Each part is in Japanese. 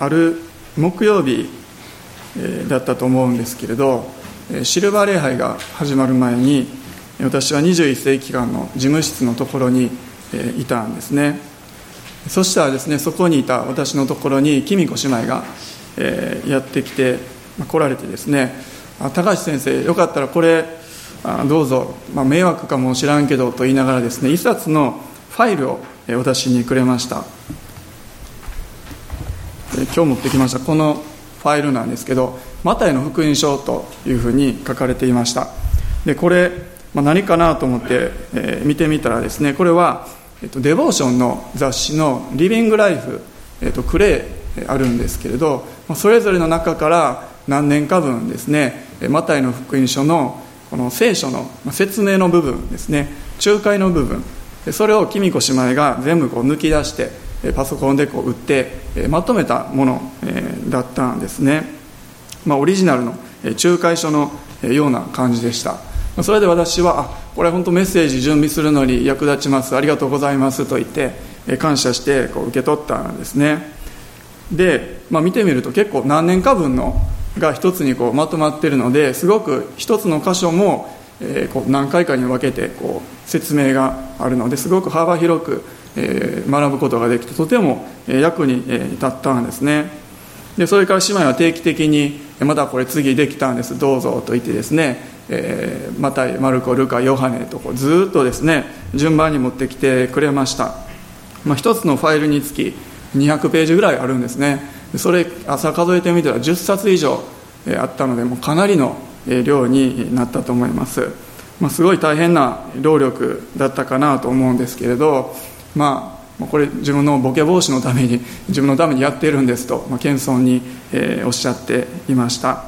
ある木曜日だったと思うんですけれどシルバー礼拝が始まる前に私は21世紀間の事務室のところにいたんですね。そしたらですねそこにいた私のところに公子姉妹がやってきて来られてですね高橋先生よかったらこれどうぞ、まあ、迷惑かもしらんけどと言いながらですね一冊のファイルを私にくれました。今日持ってきましたこのファイルなんですけどマタイの福音書というふうに書かれていました。でこれ、まあ、何かなと思って、えー、見てみたらですねこれは、えっと、デボーションの雑誌の「リビング・ライフ」えっと、クレイあるんですけれどまそれぞれの中から何年か分ですねマタイの福音書のこの聖書の説明の部分ですね仲介の部分それを公子姉妹が全部こう抜き出してパソコンでこう打ってまとめたものだったんですね、まあ、オリジナルの仲介書のような感じでした。それで私はあこれ本当メッセージ準備するのに役立ちますありがとうございますと言って感謝してこう受け取ったんですね。で、まあ、見てみると結構何年か分のが一つにこうまとまっているのですごく一つの箇所も、え、こう何回かに分けてこう説明があるのですごく幅広く、学ぶことができてとても役に立ったんですね。でそれから姉妹は定期的にまたこれ次できたんですどうぞと言ってですね、えー、マタイマルコルカヨハネとこうずっとですね順番に持ってきてくれました、まあ、一つのファイルにつき200ページぐらいあるんですね。それ朝数えてみたら10冊以上あったのでもうかなりの量になったと思います、まあ、すごい大変な労力だったかなと思うんですけれどまあこれ自分のボケ防止のために自分のためにやっているんですと、まあ、謙遜に、えー、おっしゃっていました。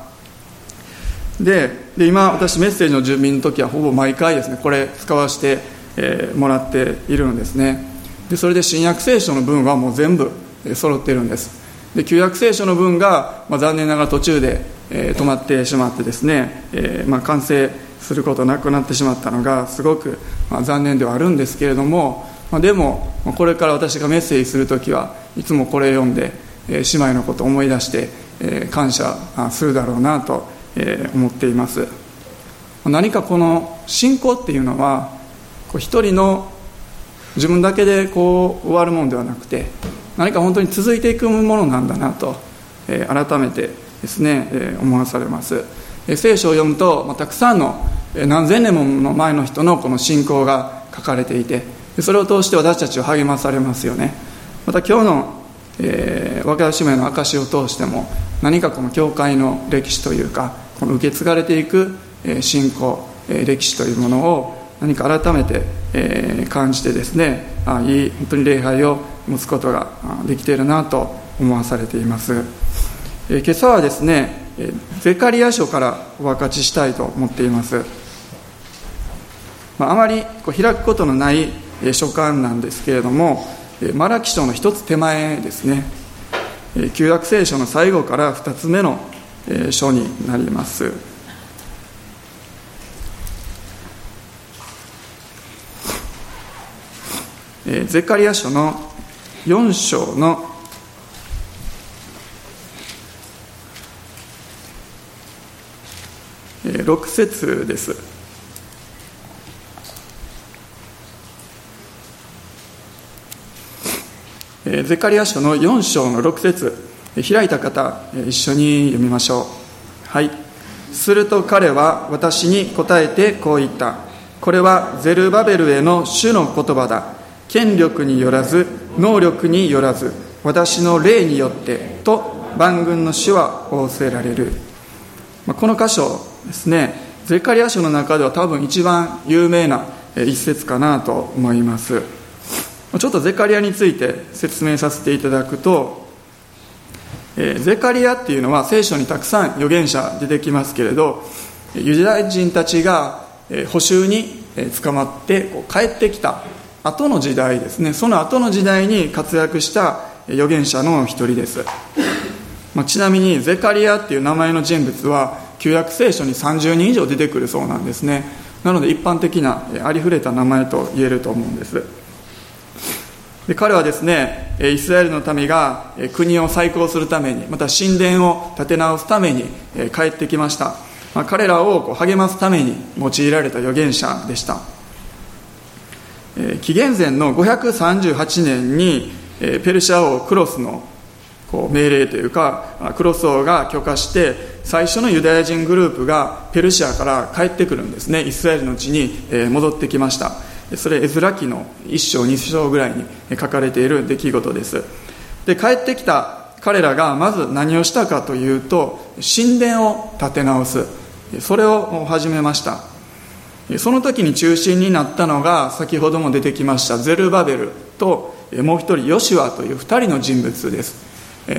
でで今私メッセージの準備の時はほぼ毎回ですねこれ使わせて、えー、もらっているんですね。でそれで新約聖書の文はもう全部揃ってるんです。で旧約聖書の文が、まあ、残念ながら途中で、えー、止まってしまってですね、えーまあ、完成することなくなってしまったのがすごく、まあ、残念ではあるんですけれども、まあ、でもこれから私がメッセージする時はいつもこれ読んで、姉妹のことを思い出して、感謝するだろうなと、思っています。何かこの信仰っていうのは一人の自分だけでこう終わるものではなくて何か本当に続いていくものなんだなと、改めてですね、思わされます、聖書を読むと、たくさんの、何千年もの前の人のこの信仰が書かれていてそれを通して私たちは励まされますよね。また今日の、えー、若田姉妹の証を通しても何かこの教会の歴史というかこの受け継がれていく、えー、信仰、えー、歴史というものを何か改めて、えー、感じてですねあいい本当に礼拝を持つことができているなと思わされています、え今朝はですねゼカリア書からお分かちしたいと思っています、まあ、あまりこう開くことのない書簡なんですけれどもマラキ書の一つ手前ですね旧約聖書の最後から2つ目の書になりますゼカリア書の4章の6節です。ゼカリア書の4章の6節開いた方一緒に読みましょう。はい。すると彼は私に答えてこう言った。これはゼルバベルへの主の言葉だ。権力によらず能力によらず私の霊によってと万軍の主は仰せられる。この箇所ですねゼカリア書の中では多分一番有名な一節かなと思います。ちょっとゼカリアについて説明させていただくとえゼカリアっていうのは聖書にたくさん預言者出てきますけれどユダヤ人たちが捕囚に捕まってこう帰ってきた後の時代ですね。その後の時代に活躍した預言者の一人です、まあ、ちなみにゼカリアっていう名前の人物は旧約聖書に30人以上出てくるそうなんですね。なので一般的なありふれた名前と言えると思うんです。で彼はですねイスラエルの民が国を再興するためにまた神殿を建て直すために帰ってきました、まあ、彼らをこう励ますために用いられた預言者でした。紀元前の538年にペルシャ王クロスのこう命令というかクロス王が許可して最初のユダヤ人グループがペルシアから帰ってくるんですね。イスラエルの地に戻ってきました。それエズラ記の1章2章ぐらいに書かれている出来事です。で帰ってきた彼らがまず何をしたかというと神殿を建て直す。それを始めました。その時に中心になったのが先ほども出てきましたゼルバベルともう一人ヨシュアという2人の人物です。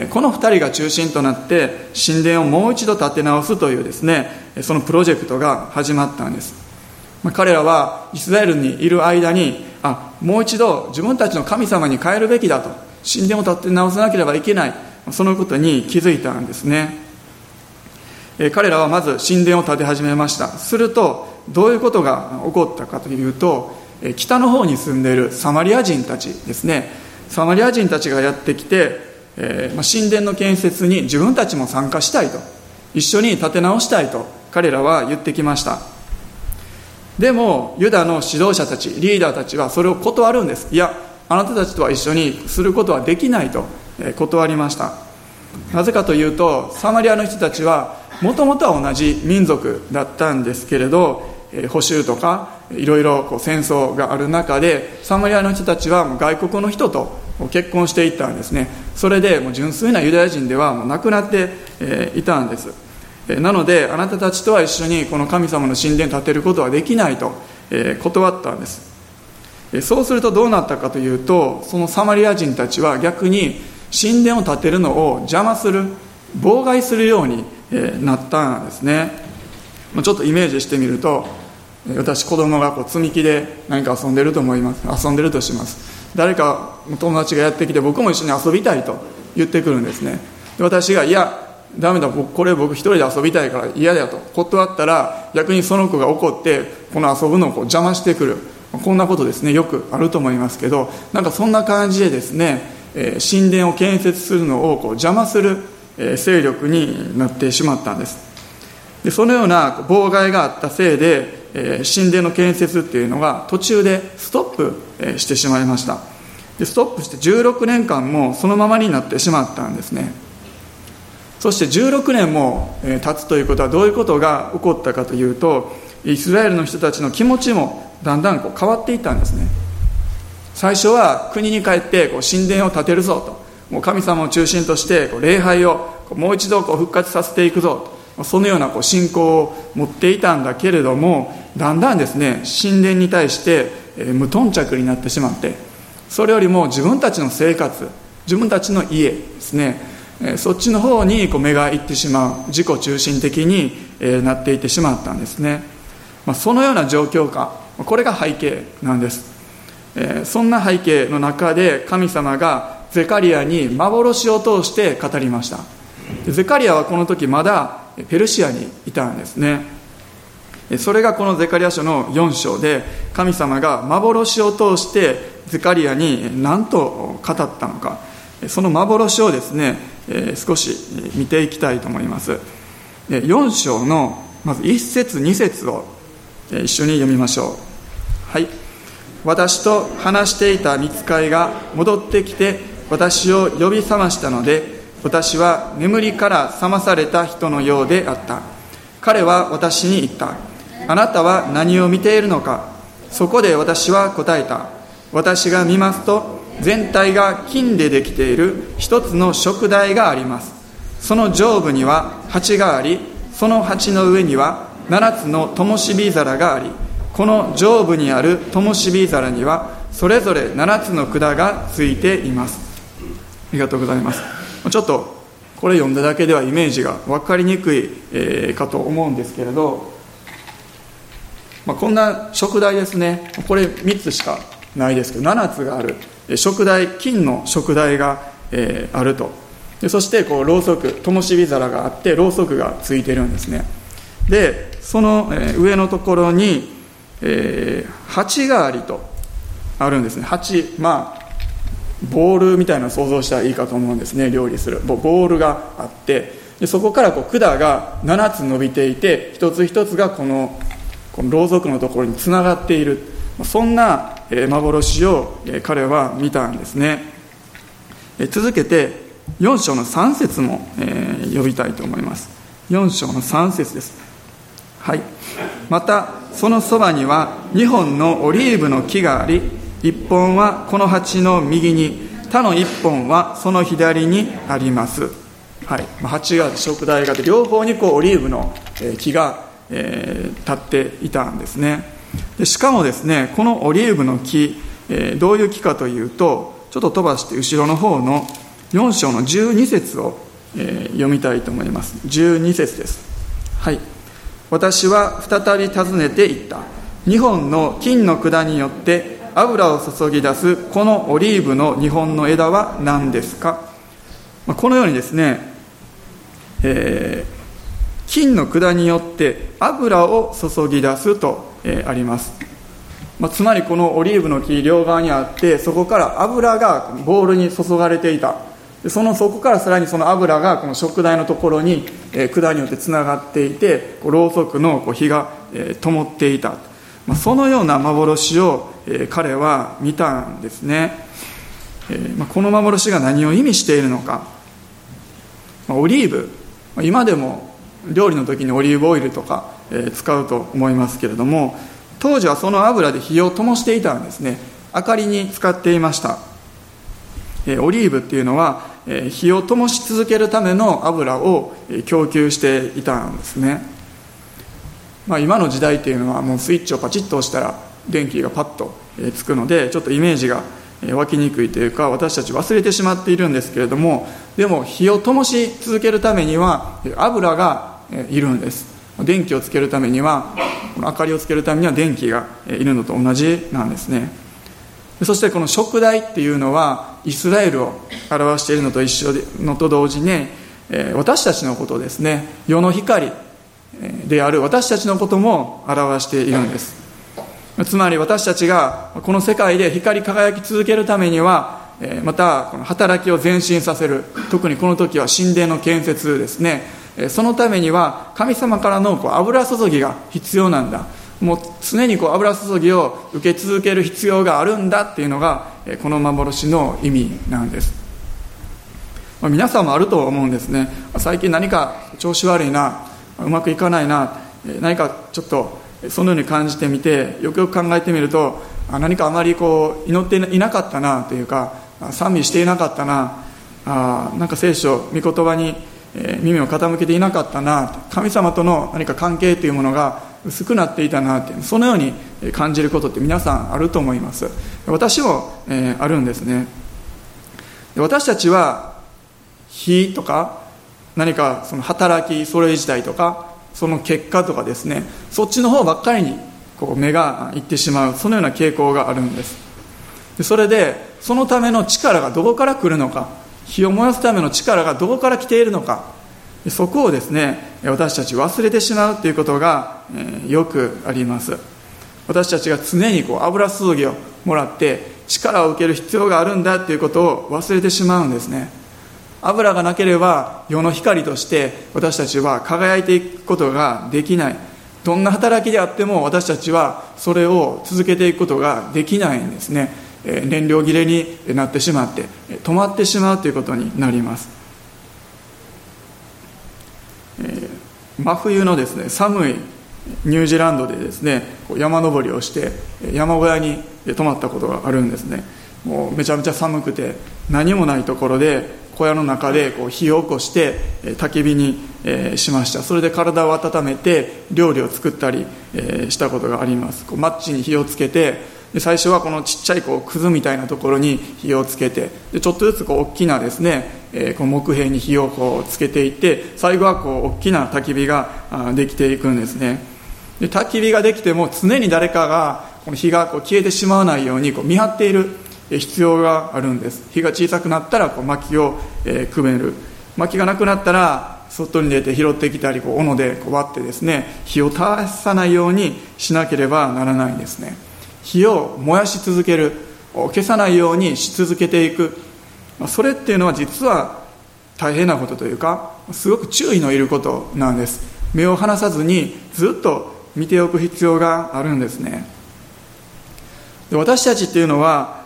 この2人が中心となって神殿をもう一度建て直すというですねそのプロジェクトが始まったんです。まあ彼らはイスラエルにいる間にあもう一度自分たちの神様に変えるべきだと。神殿を建て直さなければいけない。そのことに気づいたんですね。彼らはまず神殿を建て始めました。するとどういうことが起こったかというと北の方に住んでいるサマリア人たちですね。サマリア人たちがやってきて、えー、神殿の建設に自分たちも参加したいと。一緒に建て直したいと彼らは言ってきました。でもユダの指導者たちリーダーたちはそれを断るんです。いやあなたたちとは一緒にすることはできないと断りました。なぜかというとサマリアの人たちはもともとは同じ民族だったんですけれど補修とかいろいろ戦争がある中でサマリアの人たちは外国の人と結婚していったんですね。それでもう純粋なユダヤ人ではもう亡くなっていたんです。なのであなたたちとは一緒にこの神様の神殿建てることはできないと断ったんです。そうするとどうなったかというとそのサマリア人たちは逆に神殿を建てるのを邪魔する妨害するようになったんですね。ちょっとイメージしてみると私子供がこう積み木で何か遊んでると思います。遊んでるとします。誰か友達がやってきて僕も一緒に遊びたいと言ってくるんですね。で私がいやダメだこれ僕一人で遊びたいから嫌だと。断ったら逆にその子が怒ってこの遊ぶのをこう邪魔してくる。こんなことですねよくあると思いますけどなんかそんな感じでですね、え神殿を建設するのをこう邪魔する、え勢力になってしまったんです。でそのような妨害があったせいでえ神殿の建設っていうのが途中でストップ、えしてしまいました。でストップして16年間もそのままになってしまったんですね。そして16年も経つということはどういうことが起こったかというとイスラエルの人たちの気持ちもだんだんこう変わっていったんですね。最初は国に帰ってこう神殿を建てるぞと。もう神様を中心としてこう礼拝をもう一度こう復活させていくぞと。そのようなこう信仰を持っていたんだけれどもだんだんですね神殿に対して無頓着になってしまってそれよりも自分たちの生活自分たちの家ですねそっちの方にこう目がいってしまう自己中心的になっていってしまったんですね、まあ、そのような状況下これが背景なんです。そんな背景の中で神様がゼカリアに幻を通して語りました。ゼカリアはこの時まだペルシアにいたんですね。それがこのゼカリア書の4章で神様が幻を通してゼカリアに何と語ったのか。その幻をですね少し見ていきたいと思います。4章のまず1節2節を一緒に読みましょう。はい。私と話していた見つかいが戻ってきて私を呼び覚ましたので私は眠りから覚まされた人のようであった。彼は私に言った。あなたは何を見ているのか。そこで私は答えた。私が見ますと全体が金でできている一つの食台があります。その上部には鉢がありその鉢の上には7つの灯火皿がありこの上部にある灯火皿にはそれぞれ7つの管がついています。ありがとうございます。ちょっとこれ読んだだけではイメージが分かりにくい、えかと思うんですけれどまあ、こんな食台ですね。これ3つしかないですけど7つがある。食台金の食台が、えー、あると。でそしてこうろうそく灯火皿があってろうそくがついてるんですね。でその、えー、上のところに、えー、鉢代わりとあるんですね。鉢まあボールみたいなのを想像したらいいかと思うんですね。料理する。ボールがあって。でそこからこう管が7つ伸びていて一つ一つがこのこのろうそくのところにつながっている。そんな幻を彼は見たんですね。続けて4章の3節も呼びたいと思います。4章の3節です。はい。またそのそばには2本のオリーブの木があり1本はこの鉢の右に他の1本はその左にあります。はい。鉢が食材があって両方にこうオリーブの木が、立っていたんですね。しかもですねこのオリーブの木、え、どういう木かというとちょっと飛ばして後ろの方の4章の12節を、え、読みたいと思います。12節です。はい。私は再び尋ねていった。2本の金の管によって油を注ぎ出すこのオリーブの2本の枝は何ですか？このようにですね、えー、金の管によって油を注ぎ出すと、え、あります、まあ、つまりこのオリーブの木両側にあってそこから油がボウルに注がれていた。そのそこからさらにその油がこの食材のところに、えー、管によってつながっていてろうそくのこう火が、えー、灯っていた、まあ、そのような幻を、えー、彼は見たんですね、えーまあ、この幻が何を意味しているのか、まあ、オリーブ、まあ、今でも料理の時にオリーブオイルとか、使うと思いますけれども当時はその油で火を灯していたんですね。明かりに使っていました。オリーブっていうのは火を灯し続けるための油を供給していたんですね、まあ、今の時代っていうのはもうスイッチをパチッと押したら電気がパッとつくのでちょっとイメージが湧きにくいというか私たち忘れてしまっているんですけれどもでも火を灯し続けるためには油がいるんです。電気をつけるためにはこの明かりをつけるためには電気がいるのと同じなんですね。そしてこの食材っていうのはイスラエルを表しているのと一緒のと同時に私たちのことですね。世の光である私たちのことも表しているんです。つまり私たちがこの世界で光り輝き続けるためにはまたこの働きを前進させる。特にこの時は神殿の建設ですね。そのためには神様からのこう油注ぎが必要なんだ。もう常にこう油注ぎを受け続ける必要があるんだっていうのがこの幻の意味なんです、皆さんもあると思うんですね。最近何か調子悪いなうまくいかないな何かちょっとそのように感じてみてよくよく考えてみると何かあまりこう祈っていなかったなというか賛美していなかったなあなんか聖書御言葉に耳を傾けていなかったな神様との何か関係というものが薄くなっていたなってそのように感じることって皆さんあると思います。私も、えー、あるんですね。私たちは火とか何かその働きそれ自体とかその結果とかですねそっちの方ばっかりにこう目がいってしまうそのような傾向があるんです。でそれでそのための力がどこから来るのか。火を燃やすための力がどこから来ているのか。そこをですね私たち忘れてしまうということが、えよくあります。私たちが常にこう油注ぎをもらって力を受ける必要があるんだということを忘れてしまうんですね。油がなければ世の光として私たちは輝いていくことができない。どんな働きであっても私たちはそれを続けていくことができないんですね。燃料切れになってしまって止まってしまうということになります。え真冬のですね寒いニュージーランドでですね山登りをして山小屋に泊まったことがあるんですね。もうめちゃめちゃ寒くて何もないところで小屋の中でこう火を起こして焚き火にしました。それで体を温めて料理を作ったりしたことがあります。マッチに火をつけてで最初はこのちっちゃいこうくずみたいなところに火をつけてでちょっとずつこう大きなですね、えー、この木片に火をこうつけていって最後はこう大きな焚き火ができていくんですね。で焚き火ができても常に誰かがこの火がこう消えてしまわないようにこう見張っている必要があるんです。火が小さくなったらこう薪を、え、くべる。薪がなくなったら外に出て拾ってきたりこう斧でこう割ってですね火を絶やさないようにしなければならないんですね。火を燃やし続ける消さないようにし続けていく。それっていうのは実は大変なことというかすごく注意のいることなんです。目を離さずにずっと見ておく必要があるんですね。で私たちっていうのは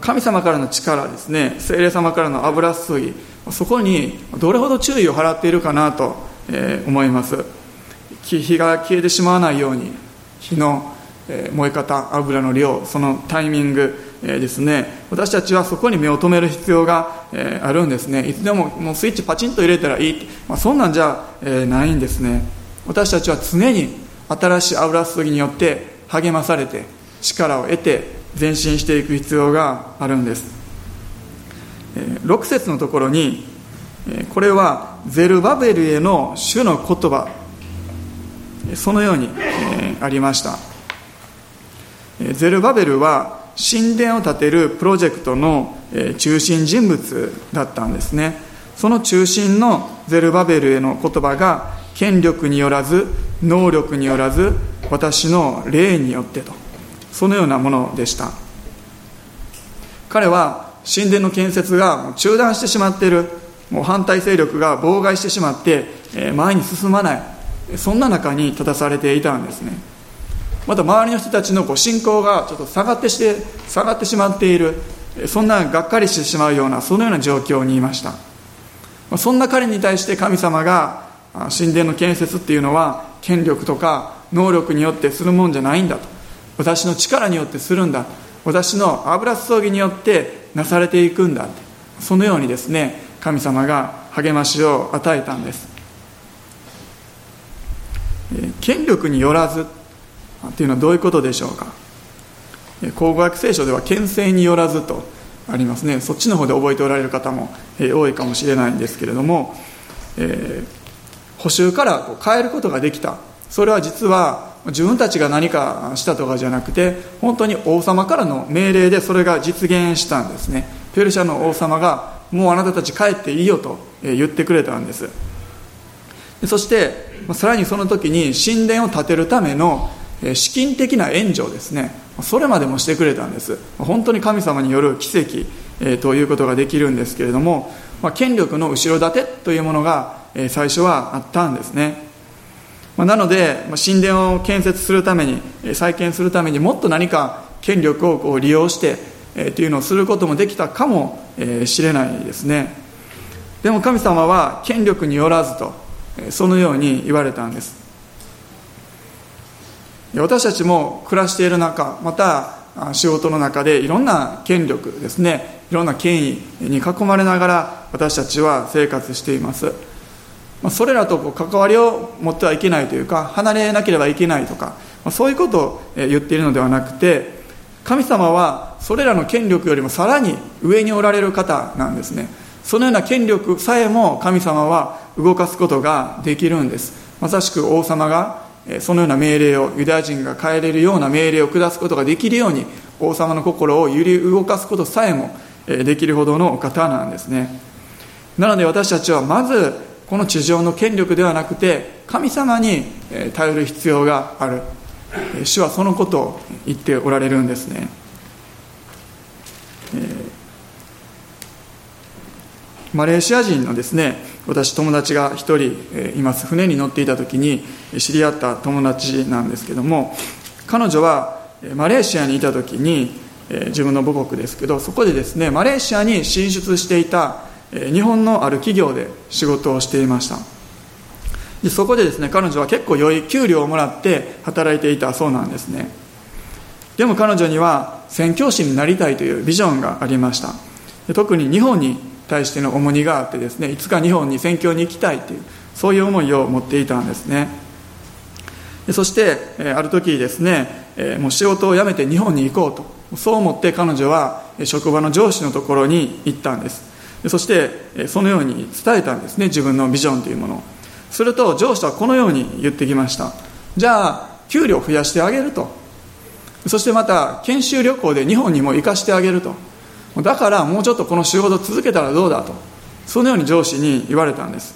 神様からの力ですね。精霊様からの油注ぎそこにどれほど注意を払っているかなと思います。火が消えてしまわないように火の燃え方油の量そのタイミングですね。私たちはそこに目を留める必要があるんですね。いつでももうスイッチパチンと入れたらいい、まあ、そんなんじゃないんですね。私たちは常に新しい油注ぎによって励まされて力を得て前進していく必要があるんです。6節のところにこれはゼルバベルへの主の言葉。そのようにえありました。ゼルバベルは神殿を建てるプロジェクトの中心人物だったんですね。その中心のゼルバベルへの言葉が権力によらず能力によらず私の霊によってと。そのようなものでした。彼は神殿の建設が中断してしまっている。もう反対勢力が妨害してしまって前に進まない。そんな中に立たされていたんですね。また周りの人たちのこう信仰がちょっと下がってして下がってしまっているそんながっかりしてしまうようなそのような状況にいました。そんな彼に対して神様が神殿の建設っていうのは権力とか能力によってするもんじゃないんだと。私の力によってするんだ。私の油注ぎによってなされていくんだそのようにですね神様が励ましを与えたんです。権力によらずっていうのはどういうことでしょうか？考古学聖書では権勢によらずとありますね。そっちの方で覚えておられる方も多いかもしれないんですけれども、えー、補修から変えることができた。それは実は自分たちが何かしたとかじゃなくて本当に王様からの命令でそれが実現したんですね。ペルシャの王様がもうあなたたち帰っていいよと言ってくれたんです。そしてさらにその時に神殿を建てるための資金的な援助ですねそれまでもしてくれたんです。本当に神様による奇跡、えということができるんですけれども、まあ、権力の後ろ盾というものが、え最初はあったんですね。まあ、なので、まあ、神殿を建設するために再建するためにもっと何か権力をこう利用して、えー、というのをすることもできたかもしれないですね。でも神様は権力によらずとそのように言われたんです。私たちも暮らしている中また仕事の中でいろんな権力ですねいろんな権威に囲まれながら私たちは生活しています。それらと関わりを持ってはいけないというか離れなければいけないとかそういうことを言っているのではなくて神様はそれらの権力よりもさらに上におられる方なんですね。そのような権力さえも神様は動かすことができるんです。まさしく王様がそのような命令をユダヤ人が変えれるような命令を下すことができるように王様の心を揺り動かすことさえもできるほどのお方なんですね。なので私たちはまずこの地上の権力ではなくて神様に頼る必要がある。主はそのことを言っておられるんですね、マレーシア人のですね私友達が1人います。船に乗っていた時に知り合った友達なんですけども彼女はマレーシアにいた時に自分の母国ですけどそこでですねマレーシアに進出していた日本のある企業で仕事をしていました。でそこでですね彼女は結構良い給料をもらって働いていたそうなんですね。でも彼女には宣教師になりたいというビジョンがありました。特に日本に対しての重荷があってですねいつか日本に宣教に行きたいというそういう思いを持っていたんですね。そしてある時ですねもう仕事を辞めて日本に行こうとそう思って彼女は職場の上司のところに行ったんです。そしてそのように伝えたんですね自分のビジョンというものを。すると上司はこのように言ってきました。じゃあ給料増やしてあげると。そしてまた研修旅行で日本にも行かしてあげると。だからもうちょっとこの仕事続けたらどうだと。そのように上司に言われたんです。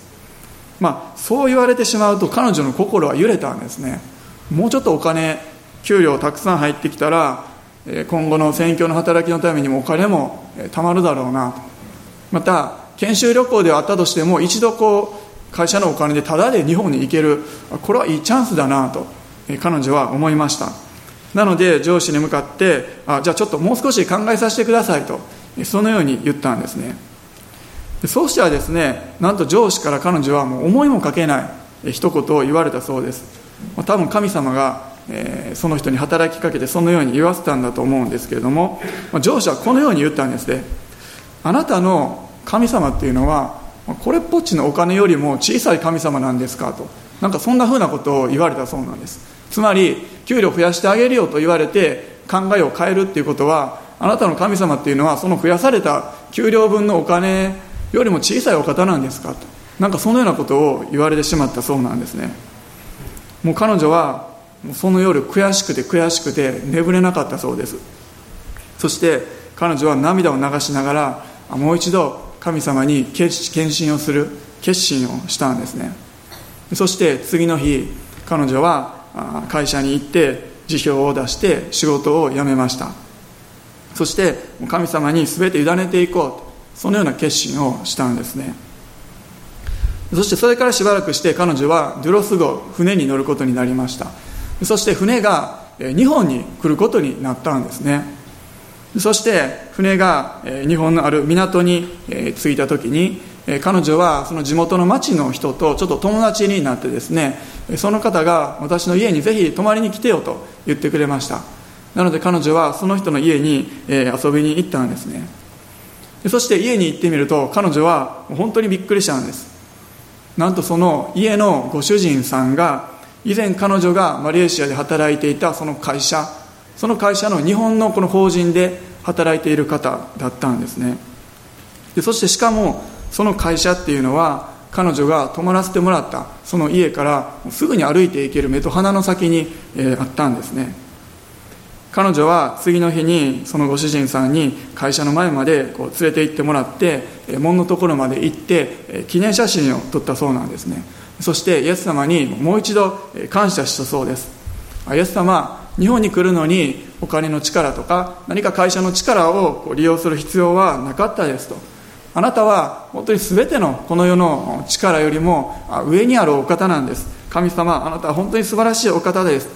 まあそう言われてしまうと彼女の心は揺れたんですね。もうちょっとお金給料たくさん入ってきたら今後の選挙の働きのためにもお金も貯まるだろうなと。また研修旅行ではあったとしても一度こう会社のお金でタダで日本に行けるこれはいいチャンスだなと彼女は思いました。なので上司に向かってあじゃあちょっともう少し考えさせてくださいと。そのように言ったんですね。そうしたらですねなんと上司から彼女はもう思いもかけない一言を言われたそうです。多分神様が、その人に働きかけてそのように言わせたんだと思うんですけれども上司はこのように言ったんですね。あなたの神様っていうのはこれっぽっちのお金よりも小さい神様なんですかと。なんかそんなふうなことを言われたそうなんです。つまり給料増やしてあげるよと言われて考えを変えるっていうことはあなたの神様っていうのはその増やされた給料分のお金よりも小さいお方なんですか？となんかそのようなことを言われてしまったそうなんですね。もう彼女はその夜悔しくて悔しくて眠れなかったそうです。そして彼女は涙を流しながらもう一度神様に献身をする決心をしたんですね。そして次の日彼女は会社に行って辞表を出して仕事を辞めました。そして神様に全て委ねていこうと。そのような決心をしたんですね。そしてそれからしばらくして彼女はドゥロス号船に乗ることになりました。そして船が日本に来ることになったんですね。そして船が日本のある港に着いた時に彼女はその地元の町の人とちょっと友達になってですねその方が私の家にぜひ泊まりに来てよと言ってくれました。なので彼女はその人の家に遊びに行ったんですね。そして家に行ってみると彼女は本当にびっくりしたんです。なんとその家のご主人さんが以前彼女がマレーシアで働いていたその会社その会社の日本のこの法人で働いている方だったんですね。でそしてしかもその会社っていうのは彼女が泊まらせてもらったその家からすぐに歩いていける目と鼻の先に、え、あったんですね。彼女は次の日にそのご主人さんに会社の前までこう連れて行ってもらって門のところまで行って記念写真を撮ったそうなんですね。そしてイエス様にもう一度感謝したそうです。イエス様日本に来るのにお金の力とか何か会社の力を利用する必要はなかったですと。あなたは本当に全てのこの世の力よりも上にあるお方なんです。神様あなたは本当に素晴らしいお方です。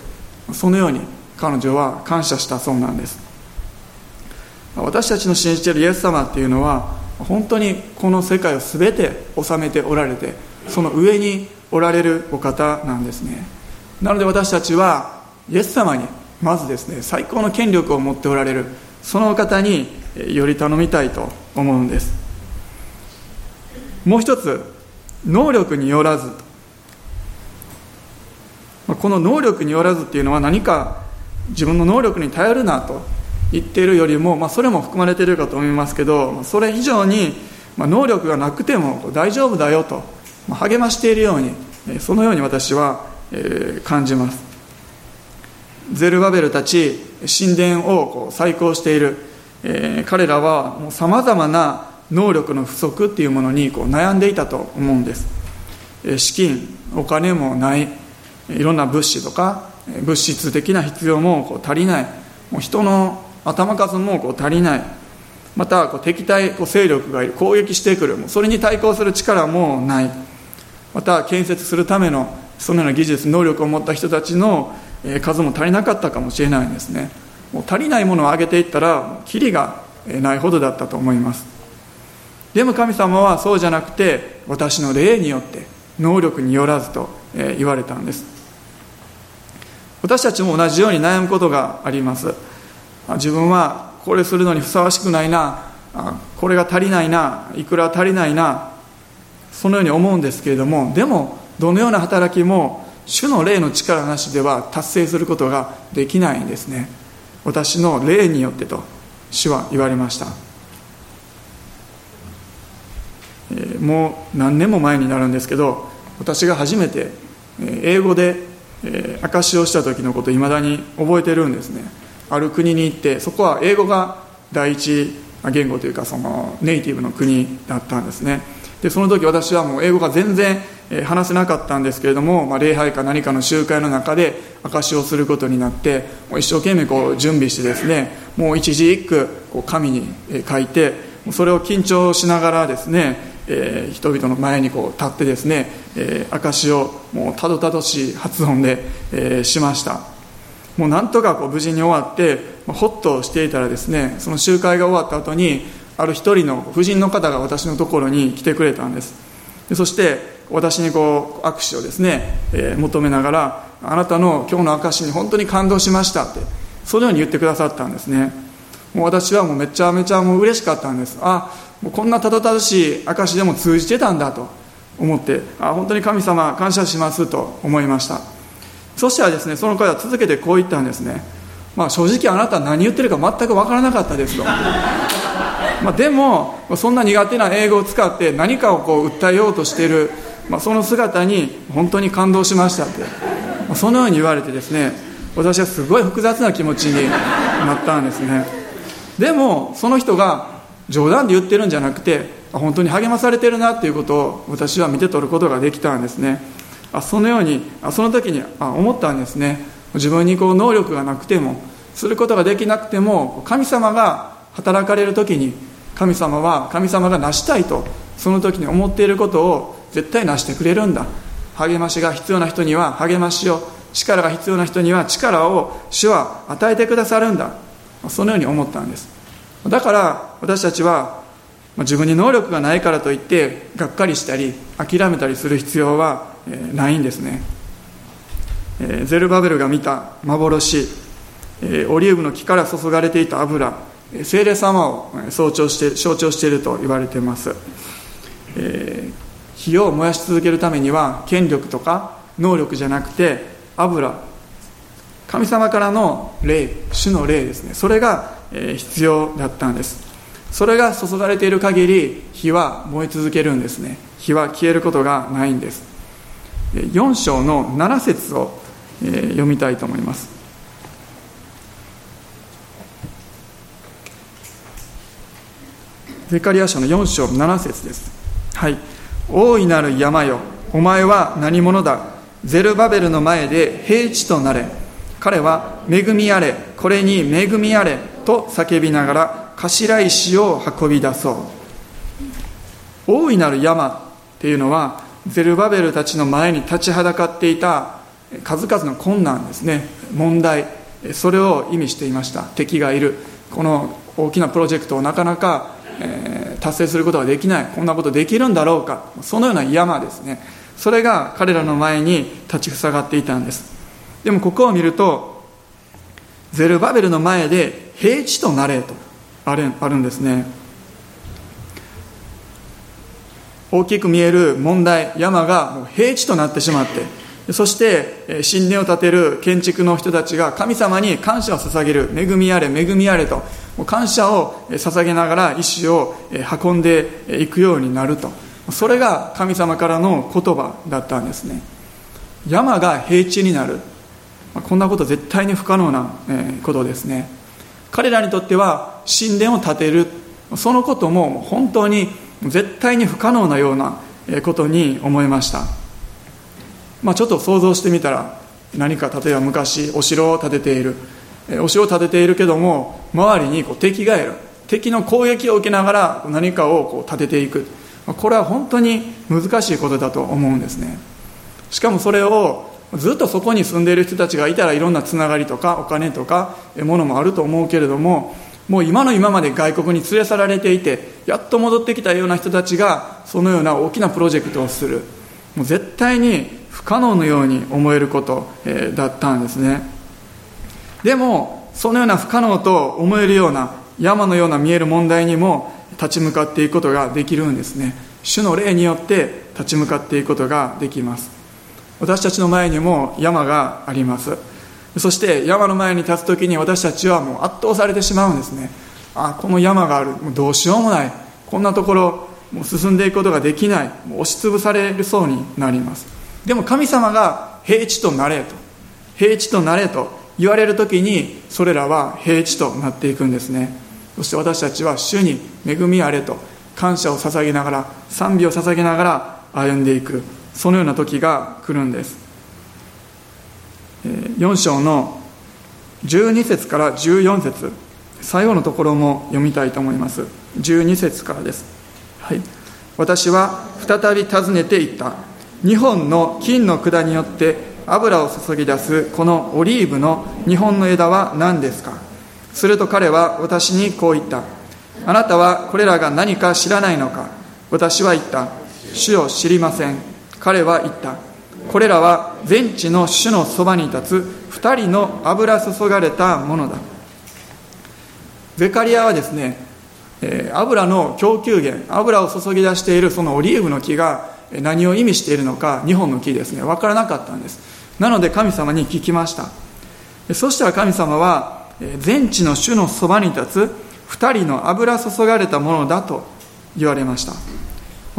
そのように彼女は感謝したそうなんです。私たちの信じているイエス様っていうのは本当にこの世界を全て治めておられてその上におられるお方なんですね。なので私たちはイエス様にまずですね最高の権力を持っておられるそのお方により頼みたいと思うんです。もう一つ能力によらず。この能力によらずっていうのは何か自分の能力に頼るなと言っているよりも、まあ、それも含まれているかと思いますけどそれ以上に、まあ、能力がなくても大丈夫だよと、励ましているようにそのように私は、えー、感じます。ゼルバベルたち神殿をこう再興している、えー、彼らはさまざまな能力の不足っていうものにこう悩んでいたと思うんです、資金お金もない。いろんな物資とか物質的な必要もこう足りない。もう人の頭数もこう足りない。またこう敵対こう勢力がいる。攻撃してくる。もうそれに対抗する力もない。また建設するためのそのような技術能力を持った人たちの数も足りなかったかもしれないんですね。もう足りないものを上げていったらきりがないほどだったと思います。でも神様はそうじゃなくて私の霊によって能力によらずと言われたんです。私たちも同じように悩むことがあります。自分はこれするのにふさわしくないな。これが足りないな。いくら足りないな。そのように思うんですけれどもでもどのような働きも主の霊の力なしでは達成することができないんですね。私の霊によってと主は言われました、え、もう何年も前になるんですけど私が初めて英語でえ、証しをした時のこといまだに覚えてるんですね。ある国に行ってそこは英語が第一言語というかそのネイティブの国だったんですね。でその時私はもう英語が全然話せなかったんですけれども、まあ、礼拝か何かの集会の中で証しをすることになってもう一生懸命こう準備してですねもう一字一句こう紙に書いてそれを緊張しながらですね、えー、人々の前にこう立ってですね、えー、証しをもうたどたどしい発音で、えー、しました。もうなんとかこう無事に終わってほっとしていたらですねその集会が終わった後にある一人の婦人の方が私のところに来てくれたんです。でそして私にこう握手をですね、えー、求めながらあなたの今日の証に本当に感動しましたってそのように言ってくださったんですね。もう私はもうめちゃめちゃもう嬉しかったんです。あこんなたどたどしい証でも通じてたんだと思ってあ本当に神様感謝しますと思いました。そしたらですねその方は続けてこう言ったんですね。まあ正直あなた何言ってるか全く分からなかったですと。まあでもそんな苦手な英語を使って何かをこう訴えようとしている。まあ、その姿に本当に感動しましたって、まあ、そのように言われてですね私はすごい複雑な気持ちになったんですね。でもその人が冗談で言ってるんじゃなくて本当に励まされてるなっていうことを私は見て取ることができたんですね。あそのようにあその時にあ思ったんですね。自分にこう能力がなくてもすることができなくても神様が働かれる時に神様は神様が成したいとその時に思っていることを絶対成してくれるんだ。励ましが必要な人には励ましを力が必要な人には力を主は与えてくださるんだ。そのように思ったんです。だから私たちは自分に能力がないからといってがっかりしたり諦めたりする必要はないんですね。ゼルバベルが見た幻オリーブの木から注がれていた油精霊様を象徴して象徴していると言われています、えー火を燃やし続けるためには権力とか能力じゃなくて油。神様からの霊主の霊ですね。それが必要だったんです。それが注がれている限り火は燃え続けるんですね。火は消えることがないんです。4章の7節を読みたいと思います。ゼカリア書の4章7節です。はい。大いなる山よお前は何者だ？ゼルバベルの前で平地となれ。彼は恵みあれこれに恵みあれと叫びながら頭石を運び出そう。大いなる山っていうのはゼルバベルたちの前に立ちはだかっていた数々の困難ですね問題それを意味していました。敵がいる。この大きなプロジェクトをなかなか、えー達成することができない。こんなことできるんだろうか。そのような山ですね。それが彼らの前に立ちふさがっていたんです。でもここを見るとゼルバベルの前で平地となれとあるあるんですね。大きく見える問題山がもう平地となってしまってそして神殿を建てる建築の人たちが神様に感謝を捧げる恵みあれ恵みあれと感謝を捧げながら石を運んでいくようになると。それが神様からの言葉だったんですね。山が平地になる。こんなこと絶対に不可能なことですね。彼らにとっては神殿を建てるそのことも本当に絶対に不可能なようなことに思いました、まあ、ちょっと想像してみたら何か例えば昔お城を建てている。お城を建てているけども周りにこう敵がいる。敵の攻撃を受けながら何かをこう建てていく。これは本当に難しいことだと思うんですね。しかもそれをずっとそこに住んでいる人たちがいたらいろんなつながりとかお金とかものもあると思うけれどももう今の今まで外国に連れ去られていてやっと戻ってきたような人たちがそのような大きなプロジェクトをする。もう絶対に不可能のように思えることえだったんですね。でもそのような不可能と思えるような山のような見える問題にも立ち向かっていくことができるんですね。主の霊によって立ち向かっていくことができます。私たちの前にも山があります。そして山の前に立つ時に私たちはもう圧倒されてしまうんですね。あこの山がある。もうどうしようもない。こんなところもう進んでいくことができない。もう押しつぶされるそうになります。でも神様が平地となれと。平地となれと言われる時にそれらは平地となっていくんですね。そして私たちは主に恵みあれと感謝を捧げながら賛美を捧げながら歩んでいく。そのような時が来るんです。4章の12節から14節。最後のところも読みたいと思います。12節からです、はい、私は再び尋ねていった。2本の金の管によって油を注ぎ出すこのオリーブの2本の枝は何ですか？すると彼は私にこう言った。あなたはこれらが何か知らないのか？私は言った。主を知りません。彼は言った。これらは全地の主のそばに立つ2人の油注がれたものだ。ゼカリアはですね、え、油の供給源油を注ぎ出しているそのオリーブの木が何を意味しているのか2本の木ですね。分からなかったんです。なので神様に聞きました。そしたら神様は全地の主のそばに立つ2人の油注がれたものだと言われました。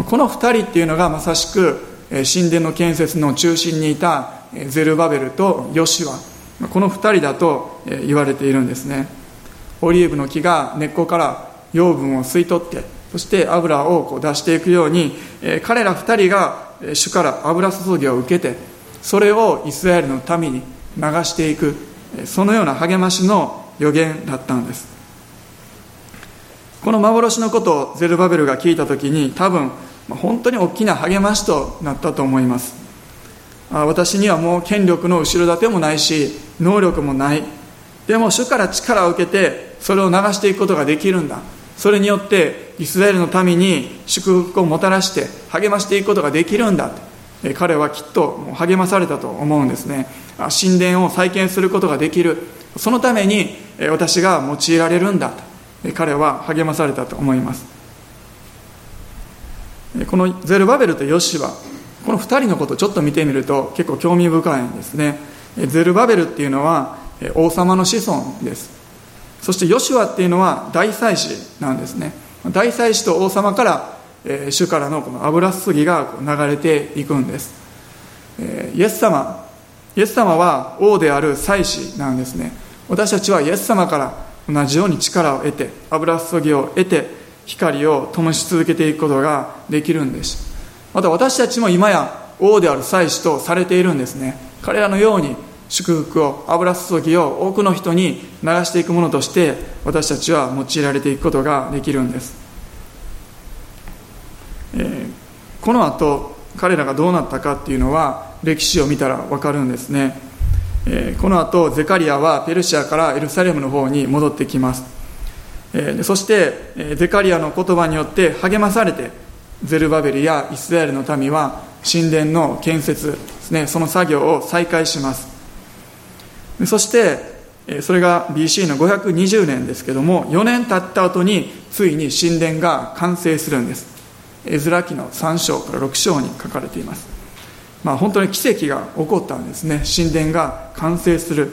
この2人っていうのがまさしく神殿の建設の中心にいたゼルバベルとヨシワこの2人だと言われているんですね。オリーブの木が根っこから養分を吸い取ってそして油をこう出していくように彼ら2人が主から油注ぎを受けてそれをイスラエルの民に流していくそのような励ましの予言だったんです。この幻のことをゼルバベルが聞いた時に多分本当に大きな励ましとなったと思います。私にはもう権力の後ろ盾もないし能力もない。でも主から力を受けてそれを流していくことができるんだ。それによってイスラエルの民に祝福をもたらして励ましていくことができるんだ。彼はきっと励まされたと思うんですね。神殿を再建することができる。そのために私が用いられるんだ。と彼は励まされたと思います。このゼルバベルとヨシはこの2人のことをちょっと見てみると結構興味深いんですね。ゼルバベルっていうのは王様の子孫です。そしてヨシュアっていうのは大祭司なんですね。大祭司と王様から主からのこの油すぎが流れていくんです。イエス様イエス様は王である祭司なんですね。私たちはイエス様から同じように力を得て油注ぎを得て光を灯し続けていくことができるんです。また私たちも今や王である祭司とされているんですね。彼らのように祝福を油注ぎを多くの人に流していくものとして私たちは用いられていくことができるんです、えー、この後彼らがどうなったかっていうのは歴史を見たら分かるんですね。えこの後ゼカリアはペルシアからエルサレムの方に戻ってきます、そしてゼカリアの言葉によって励まされてゼルバベルやイスラエルの民は神殿の建設ですねその作業を再開します。そしてそれが BC の520年ですけども4年経った後についに神殿が完成するんです。絵面記の3章から6章に書かれています。まあ、本当に奇跡が起こったんですね。神殿が完成する。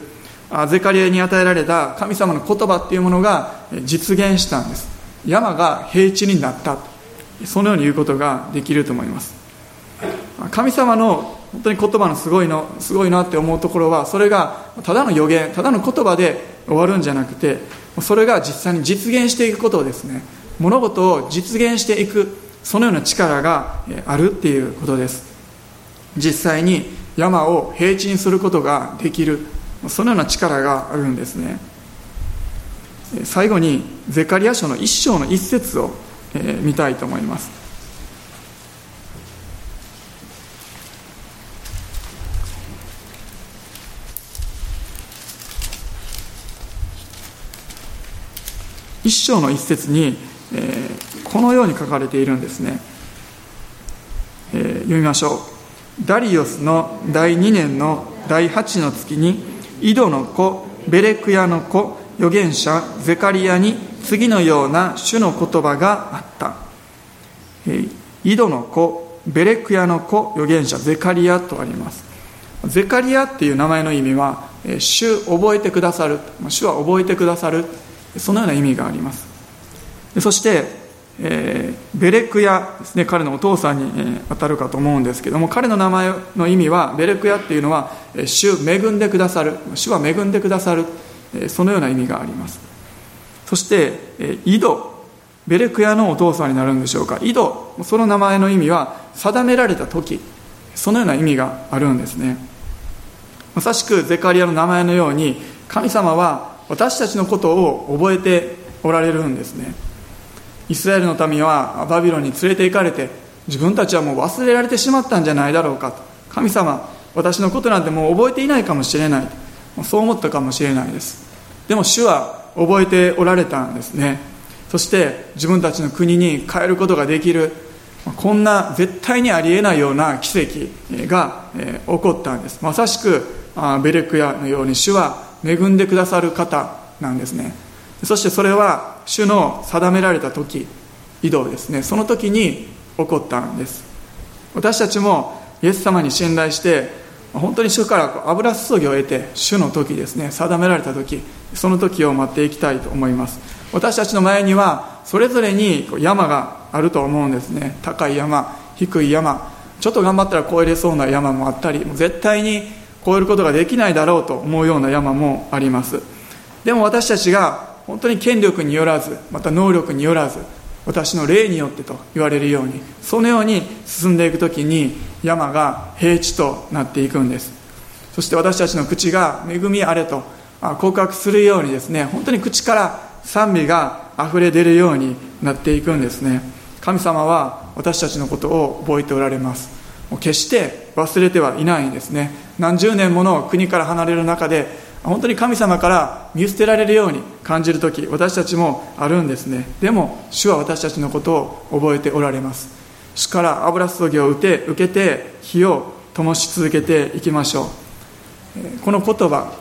ゼカリアに与えられた神様の言葉っていうものが実現したんです。山が平地になった。そのように言うことができると思います。神様の本当に言葉のすごいのすごいなって思うところはそれがただの予言ただの言葉で終わるんじゃなくてそれが実際に実現していくことですね。物事を実現していくそのような力があるっていうことです。実際に山を平地にすることができる。そのような力があるんですね。最後にゼカリア書の一章の一節を、え見たいと思います。一章の一節に、えー、このように書かれているんですね、えー、読みましょう。ダリオスの第2年の第8の月に井戸の子ベレクヤの子預言者ゼカリアに次のような主の言葉があった。井戸の子ベレクヤの子預言者ゼカリアとあります。ゼカリアっていう名前の意味は主覚えてくださる。主は覚えてくださる。そのような意味があります。そしてえー、ベレクヤですね彼のお父さんに、えー、当たるかと思うんですけども彼の名前の意味はベレクヤっていうのは「主恵んでくださる」「主は恵んでくださる」えー、そのような意味があります。そして、えー、井戸ベレクヤのお父さんになるんでしょうか。井戸その名前の意味は定められた時そのような意味があるんですね。まさしくゼカリアの名前のように神様は私たちのことを覚えておられるんですね。イスラエルの民はバビロンに連れて行かれて自分たちはもう忘れられてしまったんじゃないだろうかと。神様私のことなんてもう覚えていないかもしれない。そう思ったかもしれないです。でも主は覚えておられたんですね。そして自分たちの国に変えることができる。こんな絶対にありえないような奇跡が起こったんです。まさしくベレクヤのように主は恵んでくださる方なんですね。そしてそれは主の定められた時移動ですね。その時に起こったんです。私たちもイエス様に信頼して本当に主から油注ぎを得て主の時ですね定められた時その時を待っていきたいと思います。私たちの前にはそれぞれに山があると思うんですね。高い山低い山ちょっと頑張ったら越えれそうな山もあったり絶対に越えることができないだろうと思うような山もあります。でも私たちが本当に権力によらずまた能力によらず私の霊によってと言われるようにそのように進んでいく時に山が平地となっていくんです。そして私たちの口が恵みあれと告白するようにですね本当に口から賛美が溢れ出るようになっていくんですね。神様は私たちのことを覚えておられます。決して忘れてはいないんですね。何十年もの国から離れる中で本当に神様から見捨てられるように感じる時私たちもあるんですね。でも主は私たちのことを覚えておられます。主から油注ぎを受け受けて火を灯し続けていきましょう。この言葉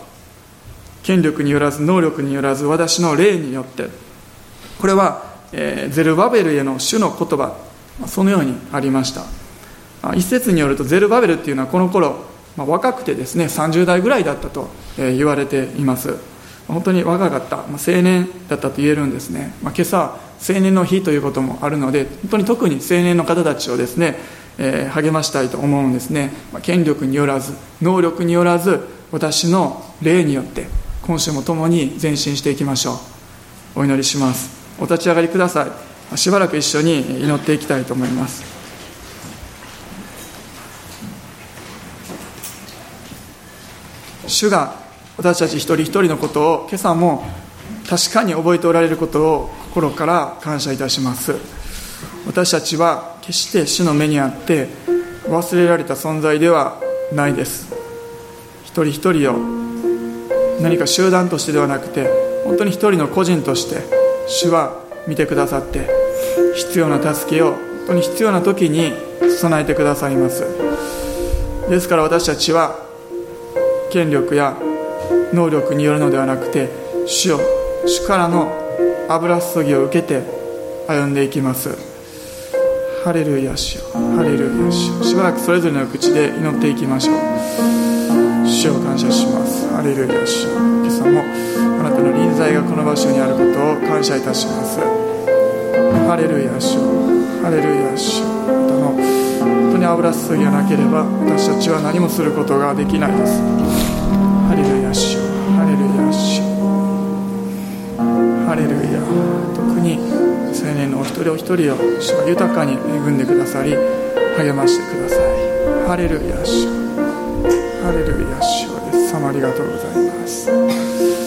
権力によらず能力によらず私の霊によってこれは、えゼルバベルへの主の言葉そのようにありました。一説によるとゼルバベルっていうのはこの頃まあ、若くてですね30代ぐらいだったと言われています。本当に若かった、ま、青年だったと言えるんですね、まあ、今朝青年の日ということもあるので本当に特に青年の方たちをですね、えー、励ましたいと思うんですね、まあ、権力によらず能力によらず私の霊によって今週も共に前進していきましょう。お祈りします。お立ち上がりください。しばらく一緒に祈っていきたいと思います。主が私たち一人一人のことを今朝も確かに覚えておられることを心から感謝いたします。私たちは決して主の目にあって忘れられた存在ではないです。一人一人を何か集団としてではなくて本当に一人の個人として主は見てくださって必要な助けを本当に必要な時に備えてくださいます。ですから私たちは権力や能力によるのではなくて主を主からの油注ぎを受けて歩んでいきます。ハレルヤ主よ。ハレルヤ主よ。しばらくそれぞれの口で祈っていきましょう。主を感謝します。ハレルヤ主よ。今朝もあなたの臨在がこの場所にあることを感謝いたします。ハレルヤ主よ。ハレルヤ主よ。に油注ぎがなければ私たちは何もすることができないです。ハレルヤ主ハレルヤ主ハレルヤ特に青年のお一人お一人を主が豊かに恵んでくださり励ましてください。ハレルヤ主ハレルヤ主イエス様ありがとうございます。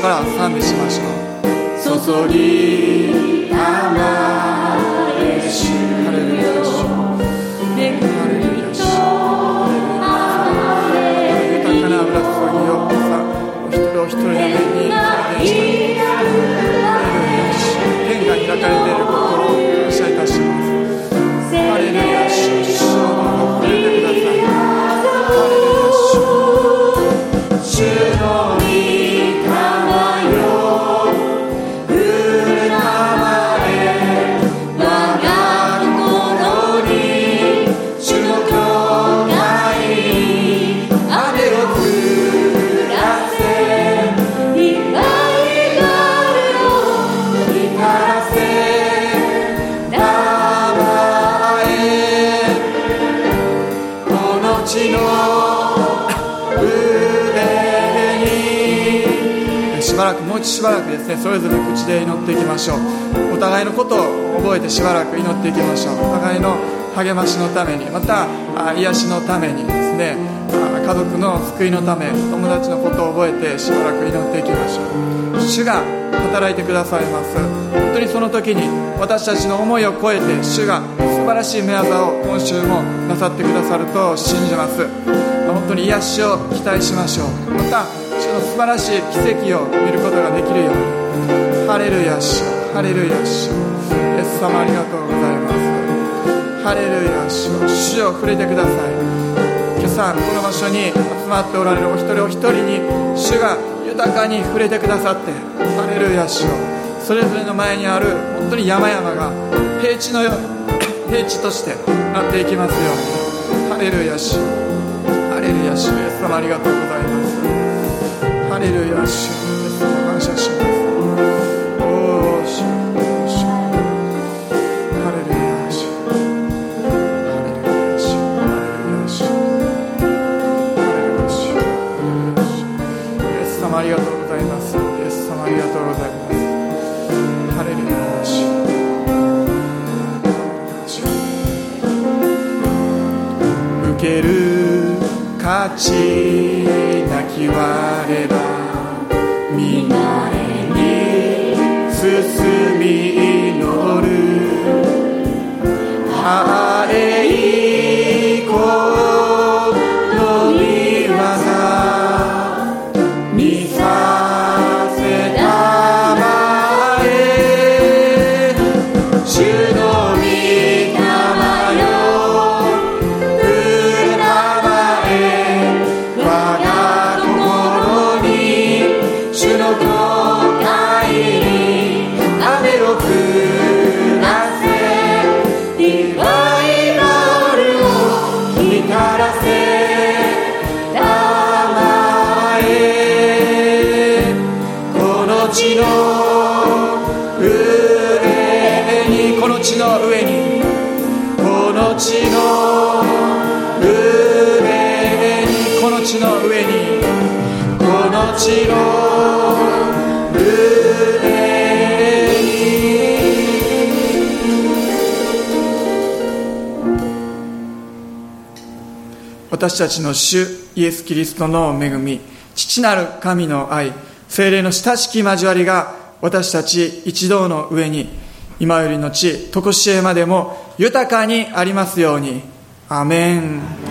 から賛美しましょう注ぎたまえ主。ハレルヤ主。ハレルヤ主。豊かな油注ぎをさお一人お一人の目に再現し天が開かれているですねそれぞれ口で祈っていきましょう。お互いのことを覚えてしばらく祈っていきましょう。お互いの励ましのためにまた癒しのためにですね家族の救いのため友達のことを覚えてしばらく祈っていきましょう。主が働いてくださいます。本当にその時に私たちの思いを超えて主が素晴らしい目技を今週もなさってくださると信じます。本当に癒しを期待しましょう。また主の素晴らしい奇跡を見ることができるように。ハレルヤ主ハレルヤ主イエス様ありがとうございます。ハレルヤ主主を触れてください。今朝この場所に集まっておられるお一人お一人に主が豊かに触れてくださって。ハレルヤ主。をそれぞれの前にある本当に山々が平地のよ 平地としてなっていきますよ。うにハレルヤ主。ハレルヤ主。イエス様ありがとうございます。ハレルヤ主。ち泣き割れ私たちの主イエス・キリストの恵み父なる神の愛精霊の親しき交わりが私たち一同の上に今よりの地常しえまでも豊かにありますように。アメン。